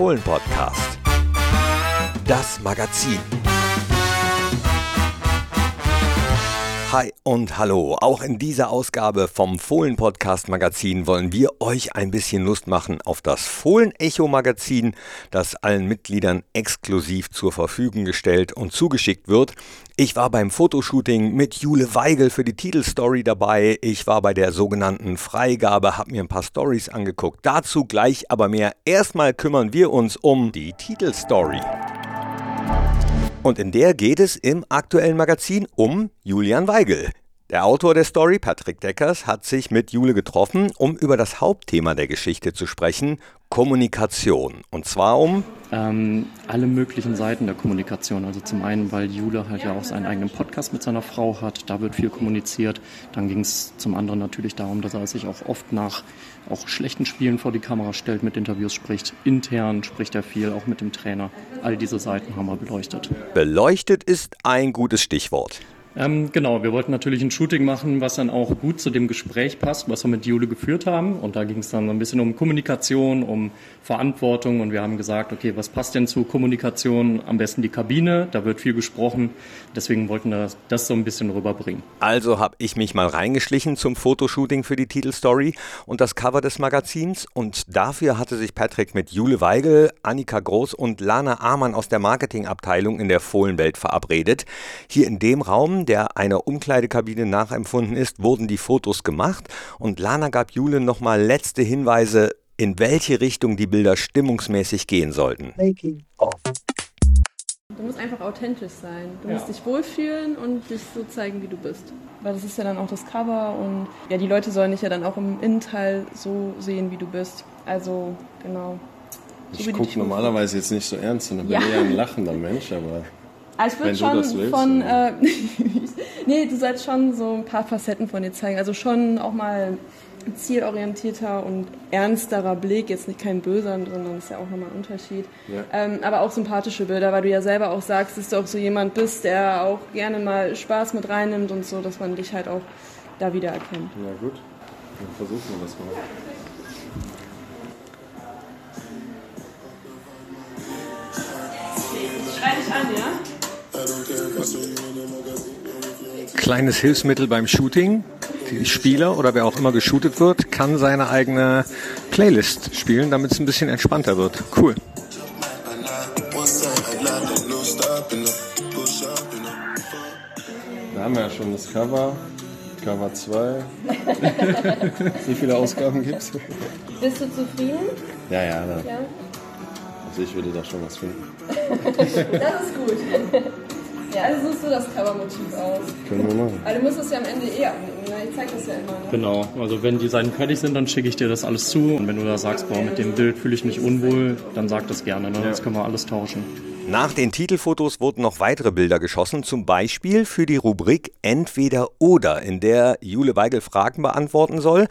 Fohlen-Podcast. Das Magazin. Hi und hallo. Auch in dieser Ausgabe vom Fohlen Podcast Magazin wollen wir euch ein bisschen Lust machen auf das Fohlen Echo Magazin, das allen Mitgliedern exklusiv zur Verfügung gestellt und zugeschickt wird. Ich war beim Fotoshooting mit Jule Weigel für die Titelstory dabei. Ich war bei der sogenannten Freigabe, habe mir ein paar Stories angeguckt. Dazu gleich aber mehr. Erstmal kümmern wir uns um die Titelstory. Und in der geht es im aktuellen Magazin um Julian Weigel. Der Autor der Story, Patrick Deckers, hat sich mit Jule getroffen, um über das Hauptthema der Geschichte zu sprechen, Kommunikation. Und zwar um ähm, alle möglichen Seiten der Kommunikation. Also zum einen, weil Jule halt ja auch seinen eigenen Podcast mit seiner Frau hat, da wird viel kommuniziert. Dann ging es zum anderen natürlich darum, dass er sich auch oft nach auch schlechten Spielen vor die Kamera stellt, mit Interviews spricht. Intern spricht er viel, auch mit dem Trainer. All diese Seiten haben wir beleuchtet. Beleuchtet ist ein gutes Stichwort. Ähm, genau, wir wollten natürlich ein Shooting machen, was dann auch gut zu dem Gespräch passt, was wir mit Jule geführt haben. Und da ging es dann ein bisschen um Kommunikation, um Verantwortung. Und wir haben gesagt, okay, was passt denn zu Kommunikation? Am besten die Kabine, da wird viel gesprochen. Deswegen wollten wir das so ein bisschen rüberbringen. Also habe ich mich mal reingeschlichen zum Fotoshooting für die Titelstory und das Cover des Magazins. Und dafür hatte sich Patrick mit Jule Weigel, Annika Groß und Lana Amann aus der Marketingabteilung in der Fohlenwelt verabredet. Hier in dem Raum der einer Umkleidekabine nachempfunden ist, wurden die Fotos gemacht und Lana gab Jule nochmal letzte Hinweise, in welche Richtung die Bilder stimmungsmäßig gehen sollten. Making. Du musst einfach authentisch sein. Du ja. musst dich wohlfühlen und dich so zeigen, wie du bist. Weil das ist ja dann auch das Cover und ja, die Leute sollen dich ja dann auch im Innenteil so sehen, wie du bist. Also, genau. So ich gucke normalerweise jetzt nicht so ernst, sondern bin ja. eher ein lachender Mensch, aber also ich würde schon willst, von. Äh, nee, du sollst schon so ein paar Facetten von dir zeigen. Also schon auch mal zielorientierter und ernsterer Blick, jetzt nicht kein böser, sondern das ist ja auch nochmal ein Unterschied. Ja. Ähm, aber auch sympathische Bilder, weil du ja selber auch sagst, dass du auch so jemand bist, der auch gerne mal Spaß mit reinnimmt und so, dass man dich halt auch da wiedererkennt. Ja gut, dann versuchen wir das mal. Schrei dich an, ja? Kleines Hilfsmittel beim Shooting. Die Spieler oder wer auch immer geshootet wird, kann seine eigene Playlist spielen, damit es ein bisschen entspannter wird. Cool. Da haben wir ja schon das Cover. Cover 2. Wie viele Ausgaben gibt es? Bist du zufrieden? Ja, ja, ja. Also ich würde da schon was finden. das ist gut. Ja, also suchst du das Covermotiv aus. Können wir machen. Aber du musst es ja am Ende eh abnehmen, ne? Ich zeig das ja immer. Ne? Genau, also wenn die Seiten fertig sind, dann schicke ich dir das alles zu. Und wenn du da sagst, boah, mit dem Bild fühle ich mich unwohl, dann sag das gerne, ne? Ja. Das können wir alles tauschen. Nach den Titelfotos wurden noch weitere Bilder geschossen, zum Beispiel für die Rubrik Entweder oder, in der Jule Weigel Fragen beantworten soll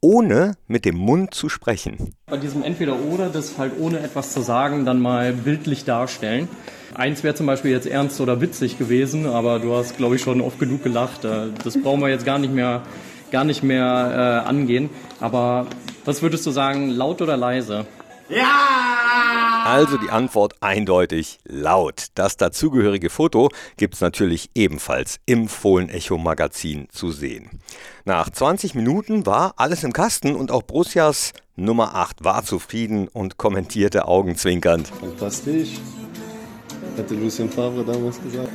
ohne mit dem Mund zu sprechen. Bei diesem Entweder-Oder, das halt ohne etwas zu sagen, dann mal bildlich darstellen. Eins wäre zum Beispiel jetzt ernst oder witzig gewesen, aber du hast, glaube ich, schon oft genug gelacht. Äh, das brauchen wir jetzt gar nicht mehr, gar nicht mehr äh, angehen. Aber was würdest du sagen, laut oder leise? Ja! Also die Antwort eindeutig laut. Das dazugehörige Foto gibt es natürlich ebenfalls im Fohlen-Echo Magazin zu sehen. Nach 20 Minuten war alles im Kasten und auch Borussias Nummer 8 war zufrieden und kommentierte augenzwinkernd. Fantastisch. Hatte Lucien Favre damals gesagt.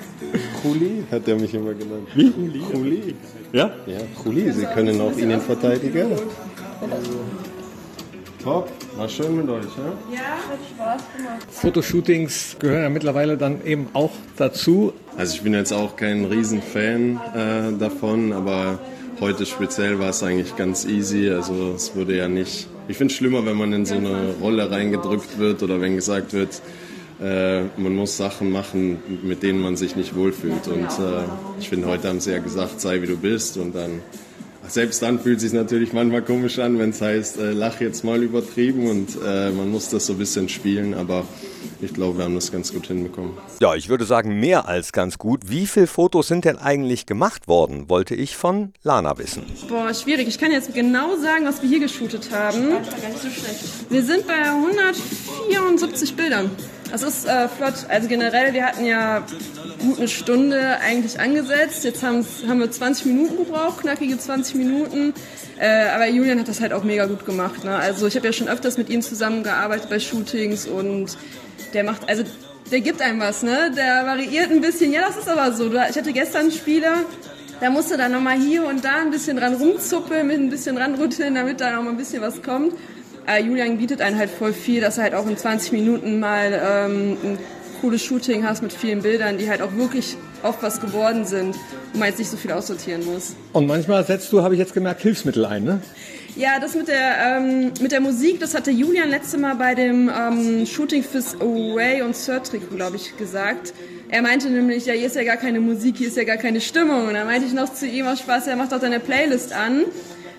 Kuli hat er mich immer genannt. Wie? Kuli. Ja? Ja, Kuli. Sie können auch Innenverteidiger. Top, war schön mit euch, ja? Ja, hat Spaß gemacht. Fotoshootings gehören ja mittlerweile dann eben auch dazu. Also ich bin jetzt auch kein Riesenfan äh, davon, aber heute speziell war es eigentlich ganz easy. Also es wurde ja nicht. Ich finde es schlimmer, wenn man in so eine Rolle reingedrückt wird oder wenn gesagt wird, äh, man muss Sachen machen, mit denen man sich nicht wohlfühlt. Und äh, ich finde, heute haben sie ja gesagt, sei wie du bist und dann selbst dann fühlt es sich natürlich manchmal komisch an, wenn es heißt, äh, lach jetzt mal übertrieben und äh, man muss das so ein bisschen spielen, aber ich glaube, wir haben das ganz gut hinbekommen. Ja, ich würde sagen, mehr als ganz gut. Wie viele Fotos sind denn eigentlich gemacht worden, wollte ich von Lana wissen. Boah, schwierig. Ich kann jetzt genau sagen, was wir hier geshootet haben. Wir sind bei 174 Bildern. Das ist äh, flott. Also generell, wir hatten ja gut eine Stunde eigentlich angesetzt. Jetzt haben wir 20 Minuten gebraucht, knackige 20 Minuten. Äh, aber Julian hat das halt auch mega gut gemacht. Ne? Also ich habe ja schon öfters mit ihm zusammengearbeitet bei Shootings und der macht, also der gibt einem was, ne? Der variiert ein bisschen. Ja, das ist aber so. Ich hatte gestern einen Spieler, da musste dann nochmal hier und da ein bisschen dran rumzuppeln, mit ein bisschen ranrütteln, damit da nochmal ein bisschen was kommt. Äh, Julian bietet einen halt voll viel, dass er halt auch in 20 Minuten mal ähm, ein cooles Shooting hast mit vielen Bildern, die halt auch wirklich oft was geworden sind, wo man jetzt nicht so viel aussortieren muss. Und manchmal setzt du, habe ich jetzt gemerkt, Hilfsmittel ein, ne? Ja, das mit der, ähm, mit der Musik, das hatte Julian letzte Mal bei dem ähm, Shooting fürs Away und Surtrick, glaube ich, gesagt. Er meinte nämlich, ja, hier ist ja gar keine Musik, hier ist ja gar keine Stimmung. Und dann meinte ich noch zu ihm aus Spaß, er macht doch deine Playlist an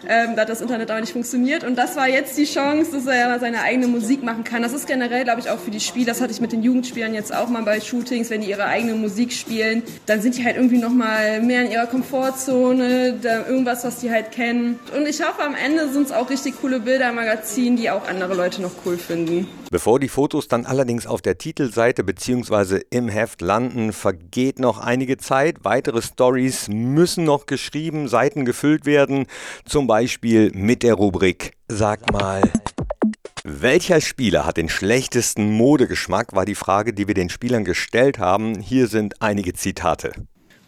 ähm, da hat das Internet aber nicht funktioniert. Und das war jetzt die Chance, dass er ja seine eigene Musik machen kann. Das ist generell, glaube ich, auch für die Spieler. Das hatte ich mit den Jugendspielern jetzt auch mal bei Shootings, wenn die ihre eigene Musik spielen, dann sind die halt irgendwie noch mal mehr in ihrer Komfortzone, irgendwas, was die halt kennen. Und ich hoffe, am Ende sind es auch richtig coole Bilder im Magazin, die auch andere Leute noch cool finden. Bevor die Fotos dann allerdings auf der Titelseite bzw. im Heft landen, vergeht noch einige Zeit. Weitere Stories müssen noch geschrieben, Seiten gefüllt werden. Zum Beispiel mit der Rubrik Sag mal. Welcher Spieler hat den schlechtesten Modegeschmack, war die Frage, die wir den Spielern gestellt haben. Hier sind einige Zitate.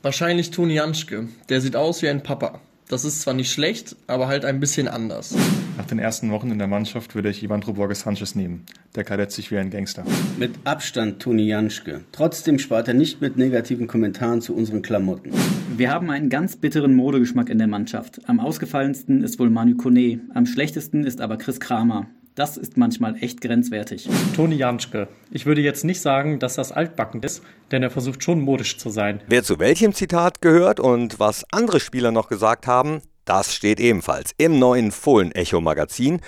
Wahrscheinlich Toni Janschke. Der sieht aus wie ein Papa. Das ist zwar nicht schlecht, aber halt ein bisschen anders. Nach den ersten Wochen in der Mannschaft würde ich Ivan Borges Sanchez nehmen. Der kadett sich wie ein Gangster. Mit Abstand Toni Janschke. Trotzdem spart er nicht mit negativen Kommentaren zu unseren Klamotten. Wir haben einen ganz bitteren Modegeschmack in der Mannschaft. Am ausgefallensten ist wohl Manu Kone. Am schlechtesten ist aber Chris Kramer. Das ist manchmal echt grenzwertig. Toni Janschke. Ich würde jetzt nicht sagen, dass das altbacken ist, denn er versucht schon modisch zu sein. Wer zu welchem Zitat gehört und was andere Spieler noch gesagt haben, das steht ebenfalls im neuen Fohlen-Echo-Magazin.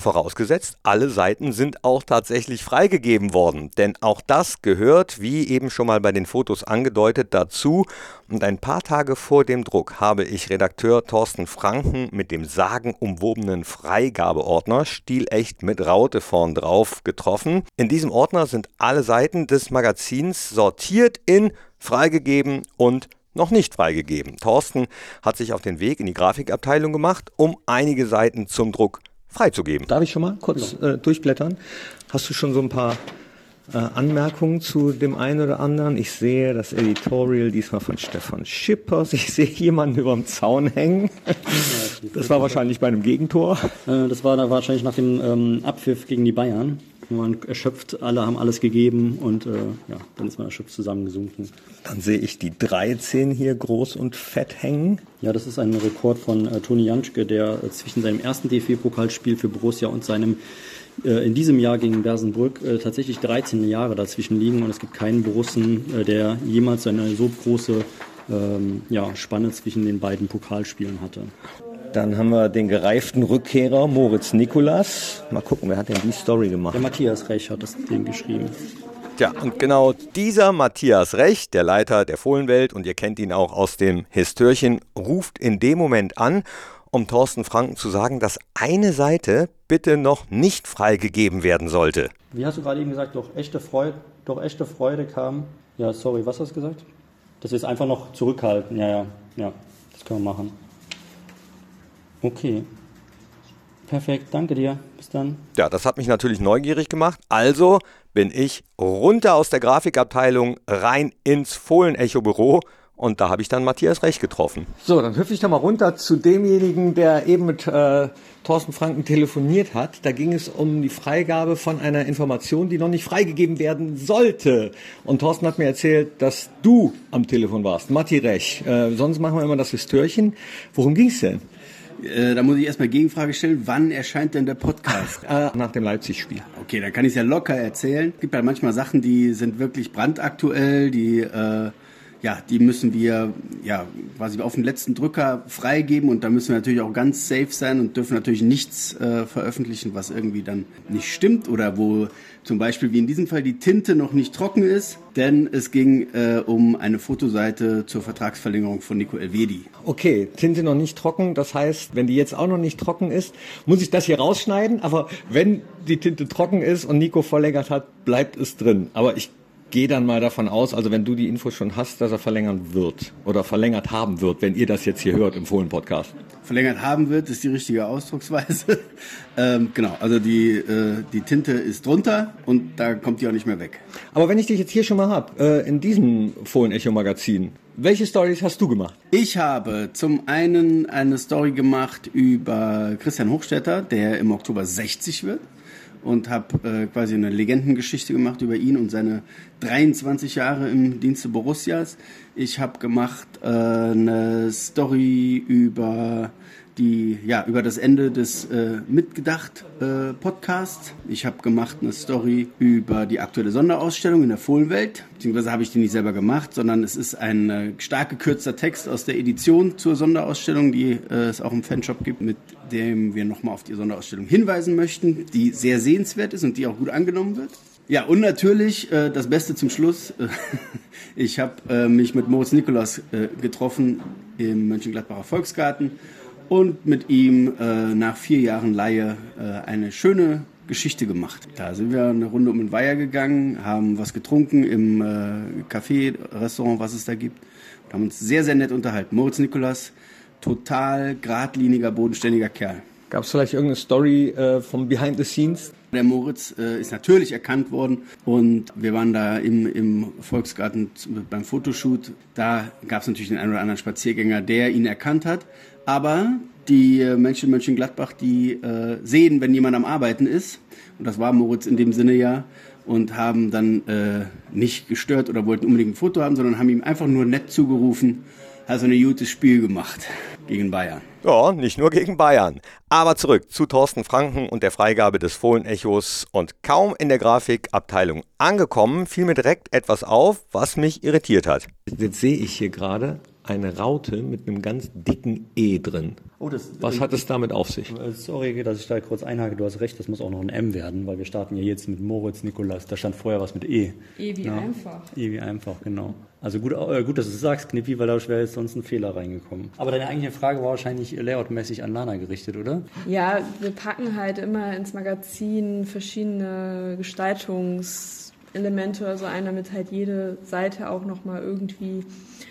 Vorausgesetzt, alle Seiten sind auch tatsächlich freigegeben worden. Denn auch das gehört, wie eben schon mal bei den Fotos angedeutet, dazu. Und ein paar Tage vor dem Druck habe ich Redakteur Thorsten Franken mit dem sagenumwobenen Freigabeordner stilecht mit Raute vorn drauf getroffen. In diesem Ordner sind alle Seiten des Magazins sortiert in freigegeben und noch nicht freigegeben. Thorsten hat sich auf den Weg in die Grafikabteilung gemacht, um einige Seiten zum Druck freizugeben. Darf ich schon mal kurz äh, durchblättern? Hast du schon so ein paar äh, Anmerkungen zu dem einen oder anderen? Ich sehe das Editorial diesmal von Stefan Schippers. Ich sehe jemanden über dem Zaun hängen. Das war wahrscheinlich bei einem Gegentor. Äh, das war da wahrscheinlich nach dem ähm, Abpfiff gegen die Bayern. Wir waren erschöpft, alle haben alles gegeben und äh, ja, dann ist man erschöpft zusammengesunken. Dann sehe ich die 13 hier groß und fett hängen. Ja, das ist ein Rekord von äh, Toni Janschke, der äh, zwischen seinem ersten DFB-Pokalspiel für Borussia und seinem äh, in diesem Jahr gegen Bersenbrück äh, tatsächlich 13 Jahre dazwischen liegen und es gibt keinen Borussen, äh, der jemals eine so große ähm, ja, Spanne zwischen den beiden Pokalspielen hatte. Dann haben wir den gereiften Rückkehrer Moritz Nikolas. Mal gucken, wer hat denn die Story gemacht? Der Matthias Rech hat das Ding geschrieben. Tja, und genau dieser Matthias Rech, der Leiter der Fohlenwelt, und ihr kennt ihn auch aus dem Histörchen, ruft in dem Moment an, um Thorsten Franken zu sagen, dass eine Seite bitte noch nicht freigegeben werden sollte. Wie hast du gerade eben gesagt, doch echte Freude, doch echte Freude kam. Ja, sorry, was hast du gesagt? Dass wir es einfach noch zurückhalten. Ja, ja, ja, das können wir machen. Okay. Perfekt, danke dir. Bis dann. Ja, das hat mich natürlich neugierig gemacht. Also bin ich runter aus der Grafikabteilung rein ins Fohlen-Echo-Büro und da habe ich dann Matthias Recht getroffen. So, dann hüpfe ich da mal runter zu demjenigen, der eben mit äh, Thorsten Franken telefoniert hat. Da ging es um die Freigabe von einer Information, die noch nicht freigegeben werden sollte. Und Thorsten hat mir erzählt, dass du am Telefon warst, Matti Rech. Äh, sonst machen wir immer das Histörchen. Worum ging es denn? Äh, da muss ich erstmal Gegenfrage stellen, wann erscheint denn der Podcast? Äh, nach dem Leipzig-Spiel. Okay, dann kann ich es ja locker erzählen. Es gibt ja manchmal Sachen, die sind wirklich brandaktuell, die äh, ja, die müssen wir ja quasi auf den letzten Drücker freigeben und da müssen wir natürlich auch ganz safe sein und dürfen natürlich nichts äh, veröffentlichen, was irgendwie dann nicht stimmt oder wo zum Beispiel wie in diesem Fall die Tinte noch nicht trocken ist, denn es ging äh, um eine Fotoseite zur Vertragsverlängerung von Nico Elvedi. Okay, Tinte noch nicht trocken, das heißt, wenn die jetzt auch noch nicht trocken ist, muss ich das hier rausschneiden, aber wenn die Tinte trocken ist und Nico verlängert hat, bleibt es drin. Aber ich gehe dann mal davon aus, also wenn du die Info schon hast, dass er verlängern wird oder verlängert haben wird, wenn ihr das jetzt hier hört im Fohlen-Podcast. Verlängert haben wird, ist die richtige Ausdrucksweise. ähm, genau, also die, äh, die Tinte ist drunter und da kommt die auch nicht mehr weg. Aber wenn ich dich jetzt hier schon mal habe, äh, in diesem Fohlen-Echo-Magazin, welche Stories hast du gemacht? Ich habe zum einen eine Story gemacht über Christian Hochstetter, der im Oktober 60 wird und habe äh, quasi eine Legendengeschichte gemacht über ihn und seine 23 Jahre im Dienste Borussias. Ich habe gemacht äh, eine Story über die ja über das Ende des äh, Mitgedacht äh. Ich habe gemacht eine Story über die aktuelle Sonderausstellung in der Fohlenwelt. Beziehungsweise habe ich die nicht selber gemacht, sondern es ist ein äh, stark gekürzter Text aus der Edition zur Sonderausstellung, die äh, es auch im Fanshop gibt, mit dem wir nochmal auf die Sonderausstellung hinweisen möchten, die sehr sehenswert ist und die auch gut angenommen wird. Ja, und natürlich äh, das Beste zum Schluss. ich habe äh, mich mit Moritz Nikolas äh, getroffen im Mönchengladbacher Volksgarten und mit ihm äh, nach vier Jahren Laie äh, eine schöne Geschichte gemacht. Da sind wir eine Runde um den Weiher gegangen, haben was getrunken im äh, Café, Restaurant, was es da gibt. Und haben uns sehr, sehr nett unterhalten. Moritz Nikolas, total geradliniger, bodenständiger Kerl. Gab es vielleicht irgendeine Story äh, vom Behind the Scenes? Der Moritz äh, ist natürlich erkannt worden und wir waren da im, im Volksgarten beim Fotoshoot. Da gab es natürlich den einen oder anderen Spaziergänger, der ihn erkannt hat. Aber die äh, Menschen in Mönchengladbach, die äh, sehen, wenn jemand am Arbeiten ist, und das war Moritz in dem Sinne ja, und haben dann äh, nicht gestört oder wollten unbedingt ein Foto haben, sondern haben ihm einfach nur nett zugerufen, hast ein gutes Spiel gemacht gegen Bayern. Ja, nicht nur gegen Bayern. Aber zurück zu Thorsten Franken und der Freigabe des Fohlenechos. Und kaum in der Grafikabteilung angekommen, fiel mir direkt etwas auf, was mich irritiert hat. Jetzt sehe ich hier gerade eine Raute mit einem ganz dicken E drin. Oh, das, Was äh, hat es damit auf sich? Äh, sorry, dass ich da kurz einhake. Du hast recht, das muss auch noch ein M werden, weil wir starten ja jetzt mit Moritz Nikolas. Da stand vorher was mit E. E wie ja. einfach. E wie einfach, genau. Also gut, äh, gut, dass du es sagst, Knippi, weil da wäre jetzt sonst ein Fehler reingekommen. Aber deine eigentliche Frage war wahrscheinlich layoutmäßig an Lana gerichtet, oder? Ja, wir packen halt immer ins Magazin verschiedene Gestaltungselemente oder so ein, damit halt jede Seite auch nochmal irgendwie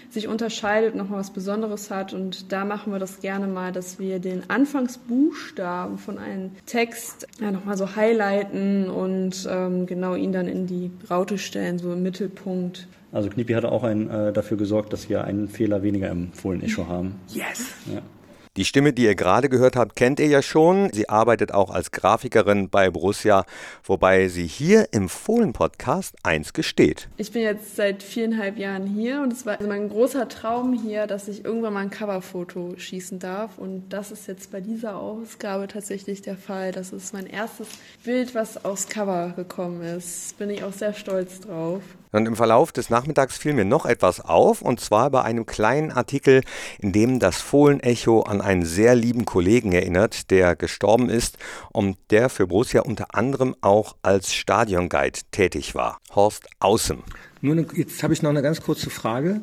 sich unterscheidet, nochmal was Besonderes hat. Und da machen wir das gerne mal, dass wir den Anfangsbuchstaben von einem Text ja, nochmal so highlighten und ähm, genau ihn dann in die Raute stellen, so im Mittelpunkt. Also Knipi hat auch ein, äh, dafür gesorgt, dass wir einen Fehler weniger im Fohlen-Echo haben. Yes! Ja. Die Stimme, die ihr gerade gehört habt, kennt ihr ja schon. Sie arbeitet auch als Grafikerin bei Borussia, wobei sie hier im Fohlen-Podcast eins gesteht. Ich bin jetzt seit viereinhalb Jahren hier und es war mein großer Traum hier, dass ich irgendwann mal ein Coverfoto schießen darf. Und das ist jetzt bei dieser Ausgabe tatsächlich der Fall. Das ist mein erstes Bild, was aufs Cover gekommen ist. Bin ich auch sehr stolz drauf. Und im Verlauf des Nachmittags fiel mir noch etwas auf, und zwar bei einem kleinen Artikel, in dem das Fohlenecho an einen sehr lieben Kollegen erinnert, der gestorben ist und der für Borussia unter anderem auch als Stadionguide tätig war. Horst Außem. Nun, jetzt habe ich noch eine ganz kurze Frage,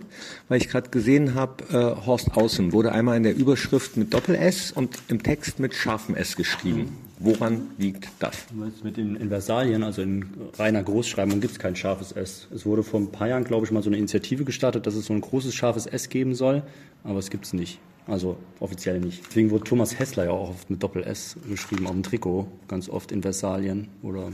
weil ich gerade gesehen habe, äh, Horst Außem wurde einmal in der Überschrift mit Doppel-S und im Text mit scharfem S geschrieben. Woran liegt das? Mit den Inversalien, also in reiner Großschreibung, gibt es kein scharfes S. Es wurde vor ein paar Jahren, glaube ich, mal so eine Initiative gestartet, dass es so ein großes scharfes S geben soll, aber es gibt es nicht. Also offiziell nicht. Deswegen wurde Thomas Hessler ja auch oft mit Doppel-S geschrieben auf dem Trikot, ganz oft in Versalien oder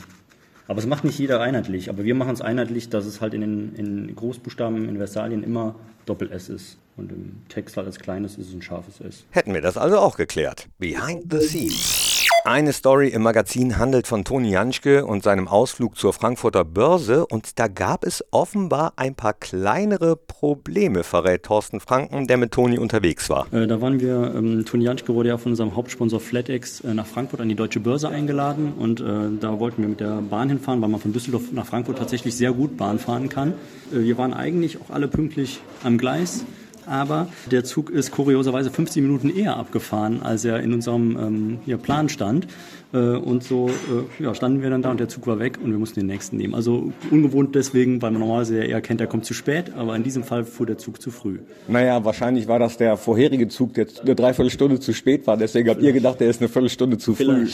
aber es macht nicht jeder einheitlich. Aber wir machen es einheitlich, dass es halt in den in Großbuchstaben in Versalien immer Doppel-S ist. Und im Text halt als kleines ist es ein scharfes S. Hätten wir das also auch geklärt. Behind the scenes. Eine Story im Magazin handelt von Toni Janschke und seinem Ausflug zur Frankfurter Börse und da gab es offenbar ein paar kleinere Probleme, verrät Thorsten Franken, der mit Toni unterwegs war. Äh, da waren wir, ähm, Toni Janschke wurde ja von unserem Hauptsponsor FlatEx äh, nach Frankfurt an die Deutsche Börse eingeladen und äh, da wollten wir mit der Bahn hinfahren, weil man von Düsseldorf nach Frankfurt tatsächlich sehr gut Bahn fahren kann. Äh, wir waren eigentlich auch alle pünktlich am Gleis aber der Zug ist kurioserweise 15 Minuten eher abgefahren, als er in unserem ähm, hier Plan stand. Äh, und so äh, ja, standen wir dann da und der Zug war weg und wir mussten den nächsten nehmen. Also ungewohnt deswegen, weil man normalerweise eher kennt, der kommt zu spät, aber in diesem Fall fuhr der Zug zu früh. Naja, wahrscheinlich war das der vorherige Zug, der eine Dreiviertelstunde zu spät war. Deswegen habt ihr gedacht, der ist eine Viertelstunde zu früh.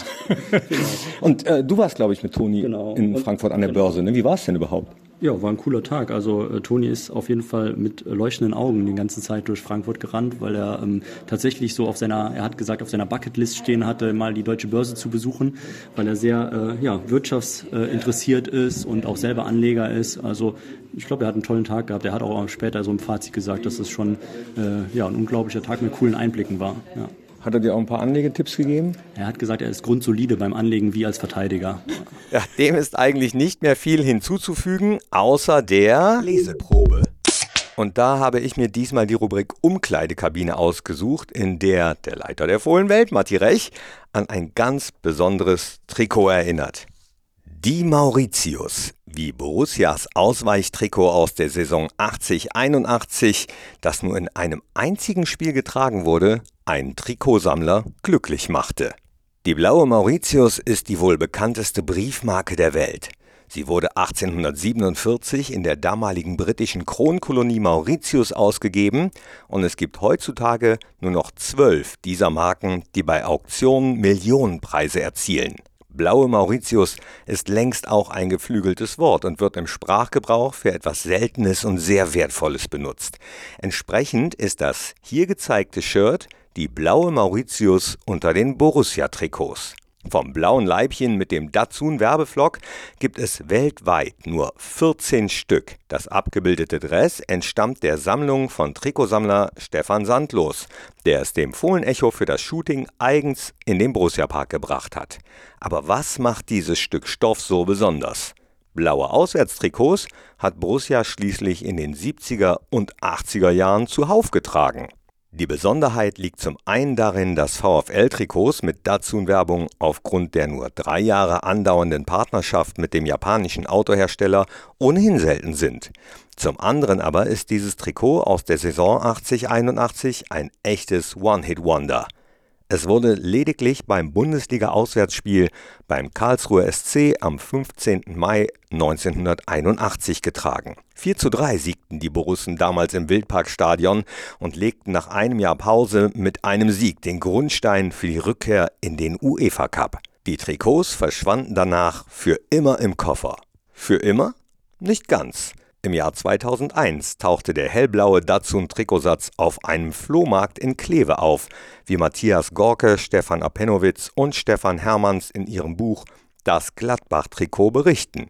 und äh, du warst, glaube ich, mit Toni genau. in Frankfurt an der genau. Börse. Ne? Wie war es denn überhaupt? Ja, war ein cooler Tag. Also äh, Toni ist auf jeden Fall mit leuchtenden Augen die ganze Zeit durch Frankfurt gerannt, weil er ähm, tatsächlich so auf seiner, er hat gesagt, auf seiner Bucketlist stehen hatte, mal die deutsche Börse zu besuchen, weil er sehr äh, ja, wirtschaftsinteressiert ist und auch selber Anleger ist. Also ich glaube, er hat einen tollen Tag gehabt. Er hat auch später so im Fazit gesagt, dass es schon äh, ja, ein unglaublicher Tag mit coolen Einblicken war. Ja. Hat er dir auch ein paar Anlegetipps gegeben? Er hat gesagt, er ist grundsolide beim Anlegen wie als Verteidiger. Ja, dem ist eigentlich nicht mehr viel hinzuzufügen, außer der Leseprobe. Und da habe ich mir diesmal die Rubrik Umkleidekabine ausgesucht, in der der Leiter der Fohlenwelt, Matti Rech, an ein ganz besonderes Trikot erinnert. Die Mauritius, wie Borussias Ausweichtrikot aus der Saison 80-81, das nur in einem einzigen Spiel getragen wurde, einen Trikotsammler glücklich machte. Die blaue Mauritius ist die wohl bekannteste Briefmarke der Welt. Sie wurde 1847 in der damaligen britischen Kronkolonie Mauritius ausgegeben und es gibt heutzutage nur noch zwölf dieser Marken, die bei Auktionen Millionenpreise erzielen. Blaue Mauritius ist längst auch ein geflügeltes Wort und wird im Sprachgebrauch für etwas Seltenes und sehr Wertvolles benutzt. Entsprechend ist das hier gezeigte Shirt die blaue Mauritius unter den Borussia-Trikots. Vom blauen Leibchen mit dem Datsun Werbeflock gibt es weltweit nur 14 Stück. Das abgebildete Dress entstammt der Sammlung von Trikotsammler Stefan Sandlos, der es dem Fohlenecho für das Shooting eigens in den Borussia Park gebracht hat. Aber was macht dieses Stück Stoff so besonders? Blaue Auswärtstrikots hat Borussia schließlich in den 70er und 80er Jahren zuhauf getragen. Die Besonderheit liegt zum einen darin, dass VfL-Trikots mit Datsun-Werbung aufgrund der nur drei Jahre andauernden Partnerschaft mit dem japanischen Autohersteller ohnehin selten sind. Zum anderen aber ist dieses Trikot aus der Saison 80-81 ein echtes One-Hit-Wonder. Es wurde lediglich beim Bundesliga-Auswärtsspiel beim Karlsruher SC am 15. Mai 1981 getragen. 4 zu 3 siegten die Borussen damals im Wildparkstadion und legten nach einem Jahr Pause mit einem Sieg den Grundstein für die Rückkehr in den UEFA Cup. Die Trikots verschwanden danach für immer im Koffer. Für immer? Nicht ganz. Im Jahr 2001 tauchte der hellblaue Datsun-Trikotsatz auf einem Flohmarkt in Kleve auf, wie Matthias Gorke, Stefan Apenowitz und Stefan Hermanns in ihrem Buch Das Gladbach-Trikot berichten.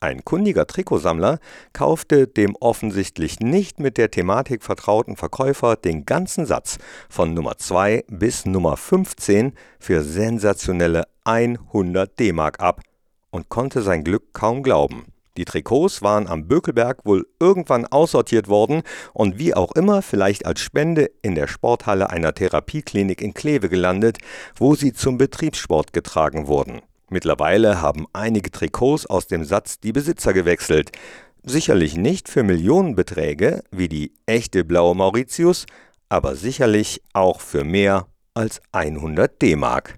Ein kundiger Trikotsammler kaufte dem offensichtlich nicht mit der Thematik vertrauten Verkäufer den ganzen Satz von Nummer 2 bis Nummer 15 für sensationelle 100 D-Mark ab und konnte sein Glück kaum glauben. Die Trikots waren am Bökelberg wohl irgendwann aussortiert worden und wie auch immer vielleicht als Spende in der Sporthalle einer Therapieklinik in Kleve gelandet, wo sie zum Betriebssport getragen wurden. Mittlerweile haben einige Trikots aus dem Satz die Besitzer gewechselt. Sicherlich nicht für Millionenbeträge wie die echte blaue Mauritius, aber sicherlich auch für mehr als 100 D-Mark.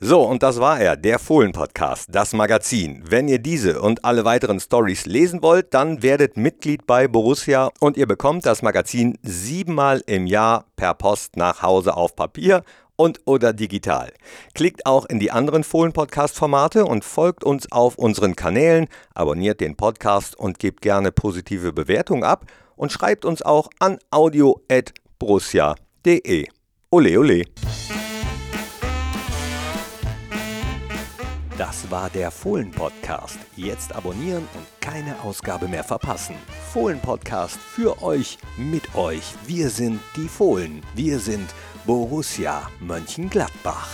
So, und das war er, der Fohlen-Podcast, das Magazin. Wenn ihr diese und alle weiteren Stories lesen wollt, dann werdet Mitglied bei Borussia und ihr bekommt das Magazin siebenmal im Jahr per Post nach Hause auf Papier und oder digital. Klickt auch in die anderen Fohlen-Podcast-Formate und folgt uns auf unseren Kanälen, abonniert den Podcast und gebt gerne positive Bewertungen ab und schreibt uns auch an audio.borussia.de. Ole, ole. Das war der Fohlen-Podcast. Jetzt abonnieren und keine Ausgabe mehr verpassen. Fohlen-Podcast für euch, mit euch. Wir sind die Fohlen. Wir sind Borussia Mönchengladbach.